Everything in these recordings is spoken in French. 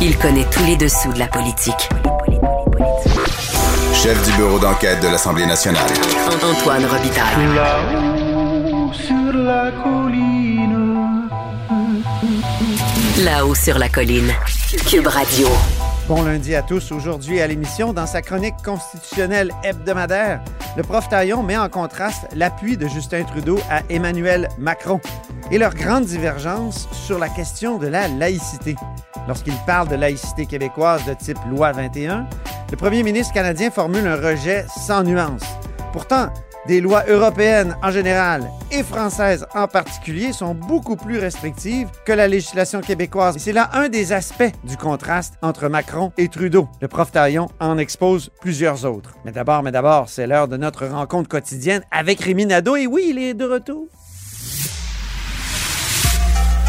Il connaît tous les dessous de la politique. Chef du bureau d'enquête de l'Assemblée nationale. Antoine Robitaille. Là-haut sur la colline. Là-haut sur la colline. Cube Radio. Bon lundi à tous. Aujourd'hui à l'émission, dans sa chronique constitutionnelle hebdomadaire, le prof Taillon met en contraste l'appui de Justin Trudeau à Emmanuel Macron et leur grande divergence sur la question de la laïcité. Lorsqu'il parle de laïcité québécoise de type loi 21, le premier ministre canadien formule un rejet sans nuance. Pourtant, des lois européennes en général et françaises en particulier sont beaucoup plus restrictives que la législation québécoise. C'est là un des aspects du contraste entre Macron et Trudeau. Le prof Taillon en expose plusieurs autres. Mais d'abord, mais d'abord, c'est l'heure de notre rencontre quotidienne avec Rémi Nadeau. Et oui, il est de retour.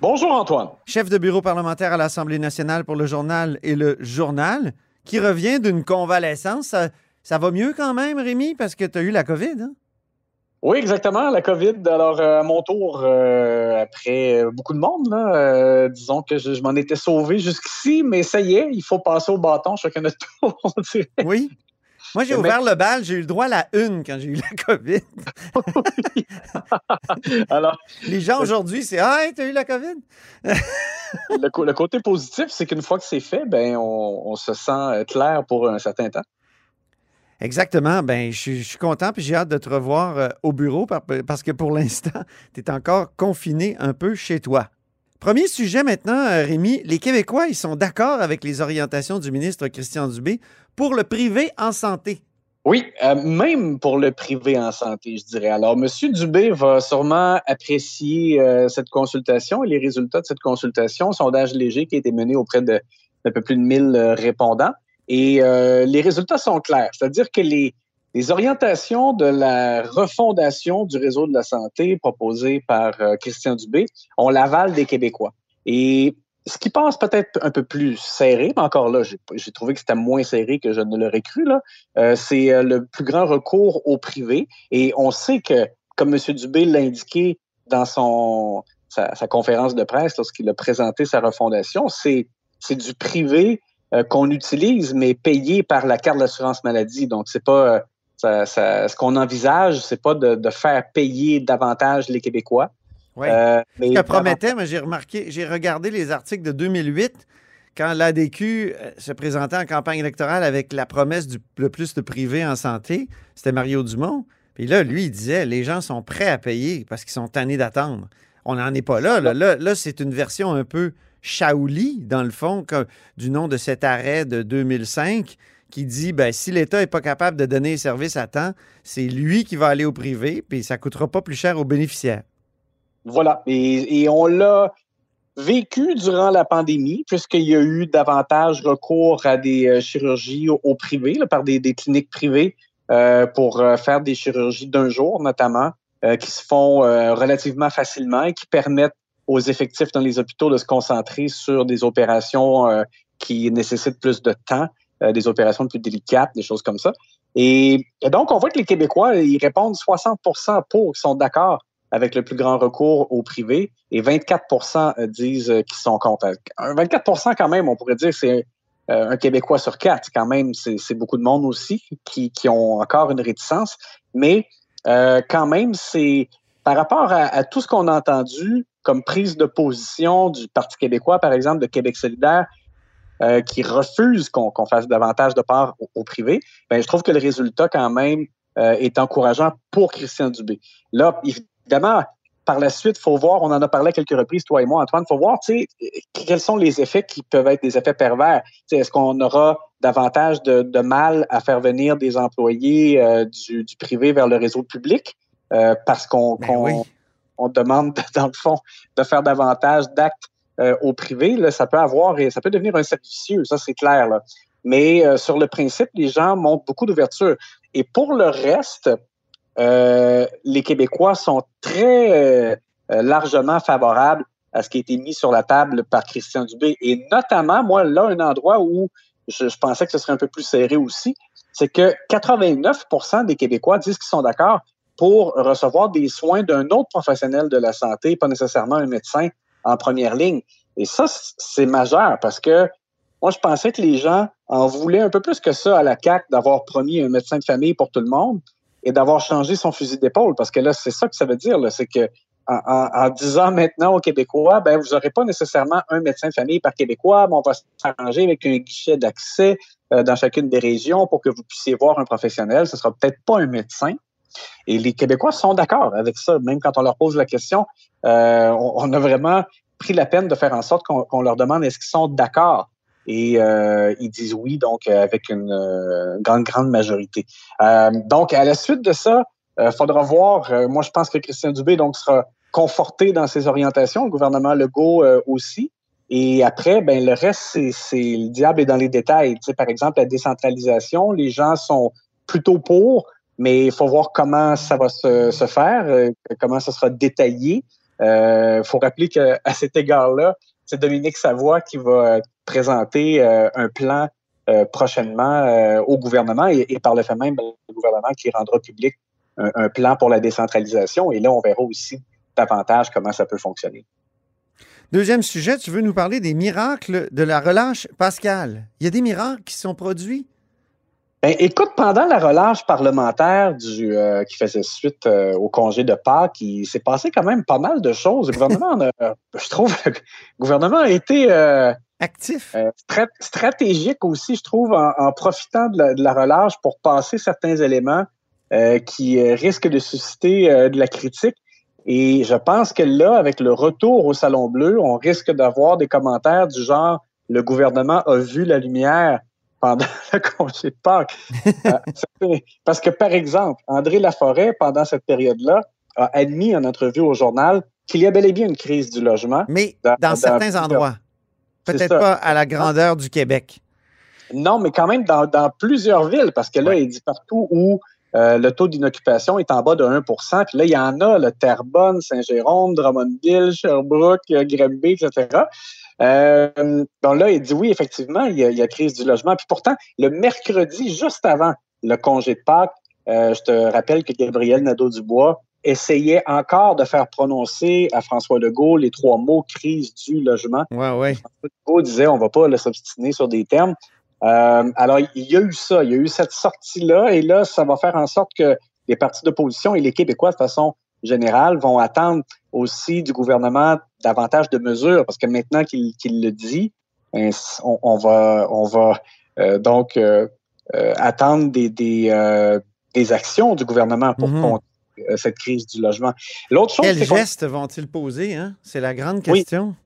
Bonjour Antoine. Chef de bureau parlementaire à l'Assemblée nationale pour le journal et le journal, qui revient d'une convalescence. Ça, ça va mieux quand même, Rémi, parce que tu as eu la COVID. Hein? Oui, exactement, la COVID. Alors, euh, à mon tour, euh, après beaucoup de monde, là, euh, disons que je, je m'en étais sauvé jusqu'ici, mais ça y est, il faut passer au bâton chacun notre tour, on dirait. Oui. Moi, j'ai ouvert le bal, j'ai eu le droit à la une quand j'ai eu la COVID. Alors, Les gens aujourd'hui, c'est Ah, hey, t'as eu la COVID? le, côté positif, c'est qu'une fois que c'est fait, ben, on, on se sent euh, clair pour un certain temps. Exactement. Ben, je suis- je suis content puis j'ai hâte de te revoir euh, au bureau par- parce que pour l'instant, tu es encore confiné un peu chez toi. Premier sujet maintenant, euh, Rémi. Les Québécois, ils sont d'accord avec les orientations du ministre Christian Dubé pour le privé en santé. Oui, euh, même pour le privé en santé, je dirais. Alors, M. Dubé va sûrement apprécier euh, cette consultation et les résultats de cette consultation, sondage léger qui a été mené auprès d'un peu plus de 1000 euh, répondants. Et les résultats sont clairs, c'est-à-dire que les, les orientations de la refondation du réseau de la santé proposées par euh, Christian Dubé ont l'aval des Québécois. Et ce qui passe peut-être un peu plus serré, mais encore là, j'ai trouvé que c'était moins serré que je ne l'aurais cru, là, euh, c'est euh, le plus grand recours au privé. Et on sait que, comme M. Dubé l'a indiqué dans son, sa, conférence de presse lorsqu'il a présenté sa refondation, c'est c'est du privé euh, qu'on utilise, mais payé par la carte d'assurance maladie. Donc, c'est pas ça- ça- ce qu'on envisage, c'est pas de, de faire payer davantage les Québécois. Oui. Euh, mais Ce que promettait, mais j'ai remarqué, j'ai regardé les articles de 2008 quand l'ADQ euh, se présentait en campagne électorale avec la promesse du le plus de privé en santé. C'était Mario Dumont. Puis là, lui, il disait les gens sont prêts à payer parce qu'ils sont tannés d'attendre. On n'en est pas là. Là, Là, là, c'est une version un peu Shaoli, dans le fond, que- du nom de cet arrêt de 2005 qui dit ben, si l'État n'est pas capable de donner les services à temps, c'est lui qui va aller au privé, puis ça ne coûtera pas plus cher aux bénéficiaires. Voilà. Et, on l'a vécu durant la pandémie, puisqu'il y a eu davantage recours à des euh, chirurgies au, privé, par des, cliniques privées, euh, pour euh, faire des chirurgies d'un jour, notamment, qui se font relativement facilement et qui permettent aux effectifs dans les hôpitaux de se concentrer sur des opérations qui nécessitent plus de temps, des opérations plus délicates, des choses comme ça. Et, donc, on voit que les Québécois, ils répondent 60% pour, sont d'accord avec le plus grand recours au privé et 24% disent euh, qu'ils sont contre. Un 24% quand même, on pourrait dire, c'est euh, un Québécois sur quatre. Quand même, c'est beaucoup de monde aussi qui, ont encore une réticence. Mais euh, quand même, c'est par rapport à tout ce qu'on a entendu comme prise de position du Parti québécois, par exemple, de Québec solidaire, euh, qui refuse qu'on qu'on fasse davantage de part au, au privé, ben, je trouve que le résultat, quand même, euh, est encourageant pour Christian Dubé. Là, évidemment, par la suite, il faut voir, on en a parlé à quelques reprises, toi et moi, Antoine, il faut voir, tu sais, quels sont les effets qui peuvent être des effets pervers. Est-ce qu'on aura davantage de, de mal à faire venir des employés euh, du, du privé vers le réseau public euh, parce qu'on Ben oui. on demande, dans le fond, de faire davantage d'actes euh, au privé, ça peut avoir et ça peut devenir un cercle ça c'est clair. Mais euh, sur le principe, les gens montrent beaucoup d'ouverture. Et pour le reste, euh, les Québécois sont très euh, largement favorables à ce qui a été mis sur la table par Christian Dubé. Et notamment, moi, là, un endroit où je, je pensais que ce serait un peu plus serré aussi, c'est que 89% des Québécois disent qu'ils sont d'accord pour recevoir des soins d'un autre professionnel de la santé, pas nécessairement un médecin en première ligne. Et ça, c'est majeur parce que moi, je pensais que les gens en voulaient un peu plus que ça à la CAC d'avoir promis un médecin de famille pour tout le monde et d'avoir changé son fusil d'épaule. Parce que là, c'est ça que ça veut dire, c'est que en, disant maintenant aux Québécois, ben vous n'aurez pas nécessairement un médecin de famille par Québécois, mais on va s'arranger avec un guichet d'accès euh, dans chacune des régions pour que vous puissiez voir un professionnel. Ce sera peut-être pas un médecin. Et les Québécois sont d'accord avec ça, même quand on leur pose la question. Euh, on, a vraiment pris la peine de faire en sorte qu'on qu leur demande est-ce qu'ils sont d'accord. Et euh, ils disent oui, donc avec une euh, grande, grande majorité. Euh, donc, à la suite de ça, il faudra voir. moi, je pense que Christian Dubé donc sera conforté dans ses orientations, le gouvernement Legault aussi. Et après, ben le reste, c'est le diable est dans les détails. Tu sais, par exemple, la décentralisation, les gens sont plutôt pour, mais il faut voir comment ça va se, se faire, comment ça sera détaillé. Il euh, faut rappeler qu'à cet égard-là, c'est Dominique Savoie qui va présenter euh, un plan euh, prochainement euh, au gouvernement et, et, par le fait même, le gouvernement qui rendra public un, un, plan pour la décentralisation. Et là, on verra aussi davantage comment ça peut fonctionner. Deuxième sujet, tu veux nous parler des miracles de la relâche Pascal. Il y a des miracles qui sont produits ben, écoute, pendant la relâche parlementaire du, euh, qui faisait suite euh, au congé de Pâques, il s'est passé quand même pas mal de choses. Le gouvernement, a, je trouve, le gouvernement a été euh, actif, strat stratégique aussi, je trouve, en, en profitant de la, de la, relâche pour passer certains éléments qui risquent de susciter de la critique. Et je pense que là, avec le retour au Salon Bleu, on risque d'avoir des commentaires du genre le gouvernement a vu la lumière pendant le congé de Pâques. Euh, parce que, par exemple, André Laforêt, pendant cette période-là, a admis en entrevue au journal qu'il y a bel et bien une crise du logement. Mais dans, dans, dans certains endroits. Peut-être pas à la grandeur du Québec. Non, mais quand même dans, dans plusieurs villes, parce que là, ouais. il dit partout où euh, le taux d'inoccupation est en bas de 1 Puis là, il y en a, le Terrebonne, Saint-Jérôme, Drummondville, Sherbrooke, Granby, etc. Euh, donc là, il dit oui, effectivement, il y, a, il y, a, crise du logement. Puis pourtant, le mercredi, juste avant le congé de Pâques, euh, je te rappelle que Gabriel Nadeau-Dubois essayait encore de faire prononcer à François Legault les trois mots crise du logement. Ouais, ouais. François Legault disait on va pas le s'obstiner sur des termes. Euh, alors, il y a eu ça, il y a eu cette sortie-là, et là, ça va faire en sorte que les partis d'opposition et les Québécois, de façon générale, vont attendre aussi du gouvernement davantage de mesures, parce que maintenant qu'il qu le dit, on, on, va, on va euh, donc euh, attendre des, des, des, actions du gouvernement pour mm -hmm. contrer cette crise du logement. L'autre chose, Quels gestes vont-ils poser? Hein? C'est la grande question. Oui.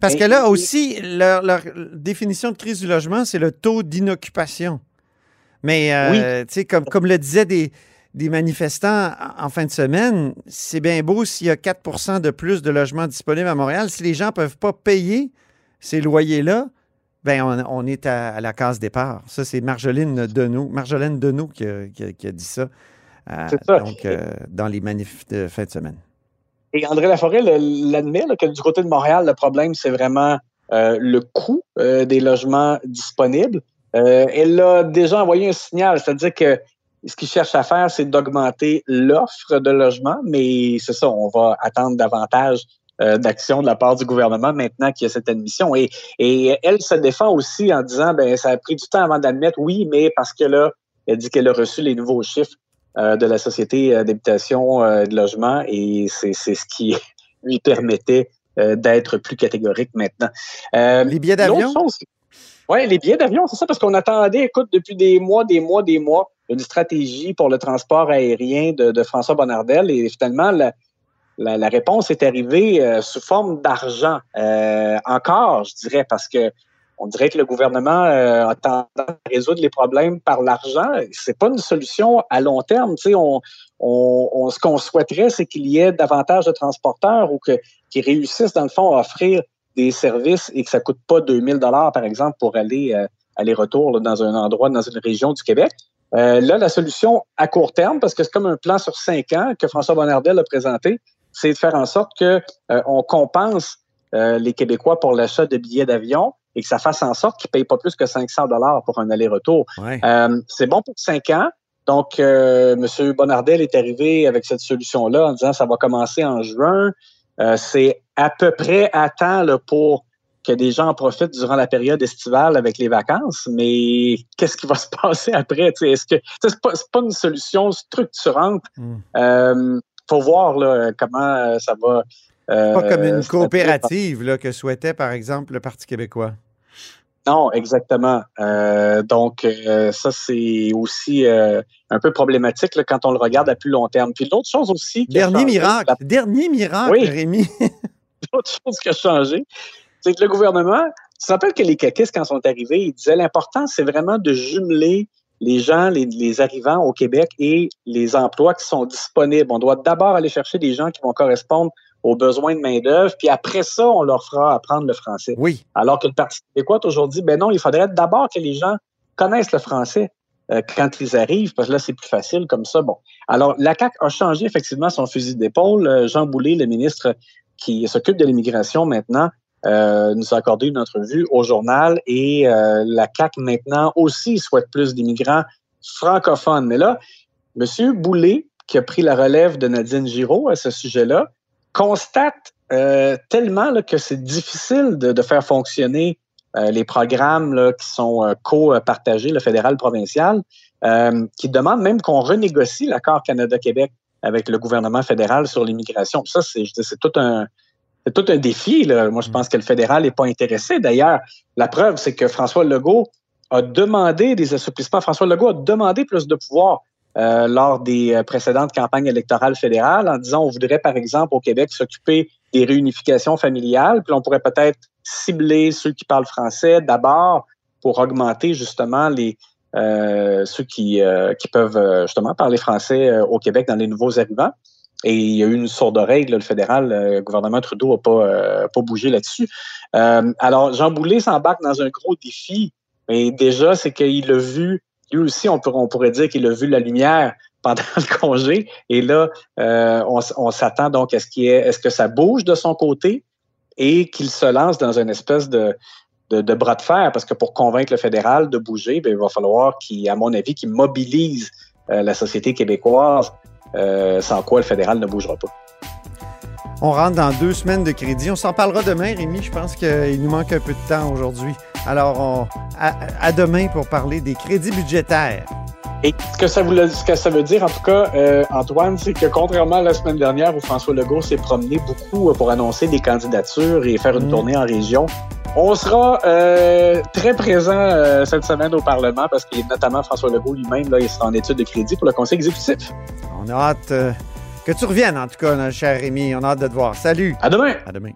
Parce que là aussi, leur, leur, définition de crise du logement, c'est le taux d'inoccupation. Mais, euh, oui. comme, comme le disaient des, des manifestants en fin de semaine, c'est bien beau s'il y a 4% de plus de logements disponibles à Montréal. Si les gens ne peuvent pas payer ces loyers-là, ben on, on, est à, à, la case départ. Ça, c'est Marjolaine Deneau, Marjolaine Deneau qui a, qui a, qui a dit ça, euh, ça. Donc, euh, dans les manifs de fin de semaine. Et André Laforêt l'admet que du côté de Montréal, le problème, c'est vraiment euh, le coût euh, des logements disponibles. Euh, elle a déjà envoyé un signal, c'est-à-dire que ce qu'il cherche à faire, c'est d'augmenter l'offre de logements, mais c'est ça, on va attendre davantage d'action de la part du gouvernement maintenant qu'il y a cette admission. Et, et elle se défend aussi en disant, ben ça a pris du temps avant d'admettre, oui, mais parce que là, elle dit qu'elle a reçu les nouveaux chiffres de la Société d'habitation euh, de logement et c'est ce qui lui permettait euh, d'être plus catégorique maintenant. Euh, les billets d'avion? Oui, les billets d'avion, c'est ça, parce qu'on attendait, écoute, depuis des mois, des mois, des mois, une stratégie pour le transport aérien de, de François Bonnardel et finalement, la, la, la réponse est arrivée euh, sous forme d'argent. Euh, encore, je dirais, parce que on dirait que le gouvernement euh, a tendance à résoudre les problèmes par l'argent. C'est pas une solution à long terme. Tu sais, on, on, on, ce qu'on souhaiterait, c'est qu'il y ait davantage de transporteurs ou que, qui réussissent, dans le fond, à offrir des services et que ça coûte pas 2000 dollars, par exemple, pour aller euh, aller-retour dans un endroit, dans une région du Québec. Euh, là, la solution à court terme, parce que c'est comme un plan sur cinq ans que François Bonnardel a présenté, c'est de faire en sorte que euh, on compense euh, les Québécois pour l'achat de billets d'avion et que ça fasse en sorte qu'ils ne payent pas plus que 500 dollars pour un aller-retour. Ouais. Euh, c'est bon pour cinq ans. Donc, euh, M. Bonnardel est arrivé avec cette solution-là en disant ça va commencer en juin. Euh, c'est à peu près à temps là, pour que des gens en profitent durant la période estivale avec les vacances. Mais qu'est-ce qui va se passer après? Est-ce que c'est pas, une solution structurante? Mm. Euh, faut voir là, comment ça va. euh, Pas comme une coopérative là, que souhaitait, par exemple, le Parti québécois. Non, exactement. Euh, donc, euh, ça, c'est aussi euh, un peu problématique là, quand on le regarde à plus long terme. Puis l'autre chose aussi... Dernier changé, miracle. Dernier miracle, Oui. Rémi. L'autre chose qui a changé, c'est que le gouvernement... Tu te rappelles que les caquistes, quand ils sont arrivés, ils disaient l'important, c'est vraiment de jumeler les gens, les, les arrivants au Québec et les emplois qui sont disponibles. On doit d'abord aller chercher des gens qui vont correspondre aux besoins de main-d'œuvre, puis après ça, on leur fera apprendre le français. Oui. Alors que le Parti québécois aujourd'hui, ben non, il faudrait d'abord que les gens connaissent le français euh, quand ils arrivent, parce que là, c'est plus facile comme ça. Bon. Alors, la CAQ a changé effectivement son fusil d'épaule. Euh, Jean Boulet, le ministre qui s'occupe de l'immigration maintenant, euh, nous a accordé une entrevue au journal et euh, la CAQ maintenant aussi souhaite plus d'immigrants francophones. Mais là, M. Boulet, qui a pris la relève de Nadine Giraud à ce sujet-là, constate euh, tellement là, que c'est difficile de, de faire fonctionner euh, les programmes là, qui sont euh, co-partagés, le fédéral-provincial, euh, qui demande même qu'on renégocie l'accord Canada-Québec avec le gouvernement fédéral sur l'immigration. Ça, c'est tout un c'est tout un défi. Là. Moi, je pense que le fédéral n'est pas intéressé. D'ailleurs, la preuve, c'est que François Legault a demandé des assouplissements. François Legault a demandé plus de pouvoir euh, lors des euh, précédentes campagnes électorales fédérales en disant on voudrait, par exemple, au Québec, s'occuper des réunifications familiales. Puis on pourrait peut-être cibler ceux qui parlent français d'abord pour augmenter justement les euh, ceux qui, peuvent justement parler français au Québec dans les nouveaux arrivants. Et il y a eu une sourde là, le fédéral, le gouvernement Trudeau n'a pas, euh, pas bougé là-dessus. Alors, Jean Boulet s'embarque dans un gros défi. Mais déjà, c'est qu'il a vu, lui aussi, on, pourrait dire qu'il a vu la lumière pendant le congé. Et là, euh, on, s'attend donc à ce est-ce que ça bouge de son côté et qu'il se lance dans une espèce de bras de fer, parce que pour convaincre le fédéral de bouger, ben, il va falloir qu'il, à mon avis, qu'il mobilise euh, la société québécoise, euh, sans quoi le fédéral ne bougera pas. On rentre dans deux semaines de crédit. On s'en parlera demain, Rémi. Je pense qu'il nous manque un peu de temps aujourd'hui. Alors, on- à, à demain pour parler des crédits budgétaires. Et ce que ça, voulait- ce que ça veut dire, en tout cas, euh, Antoine, c'est que contrairement à la semaine dernière où François Legault s'est promené beaucoup euh, pour annoncer des candidatures et faire une Mm. tournée en région, on sera euh, très présent euh, cette semaine au Parlement parce que notamment François Legault lui-même, là, il sera en étude de crédit pour le conseil exécutif. On a hâte euh, que tu reviennes, en tout cas, notre cher Rémi. On a hâte de te voir. Salut! À demain! À demain.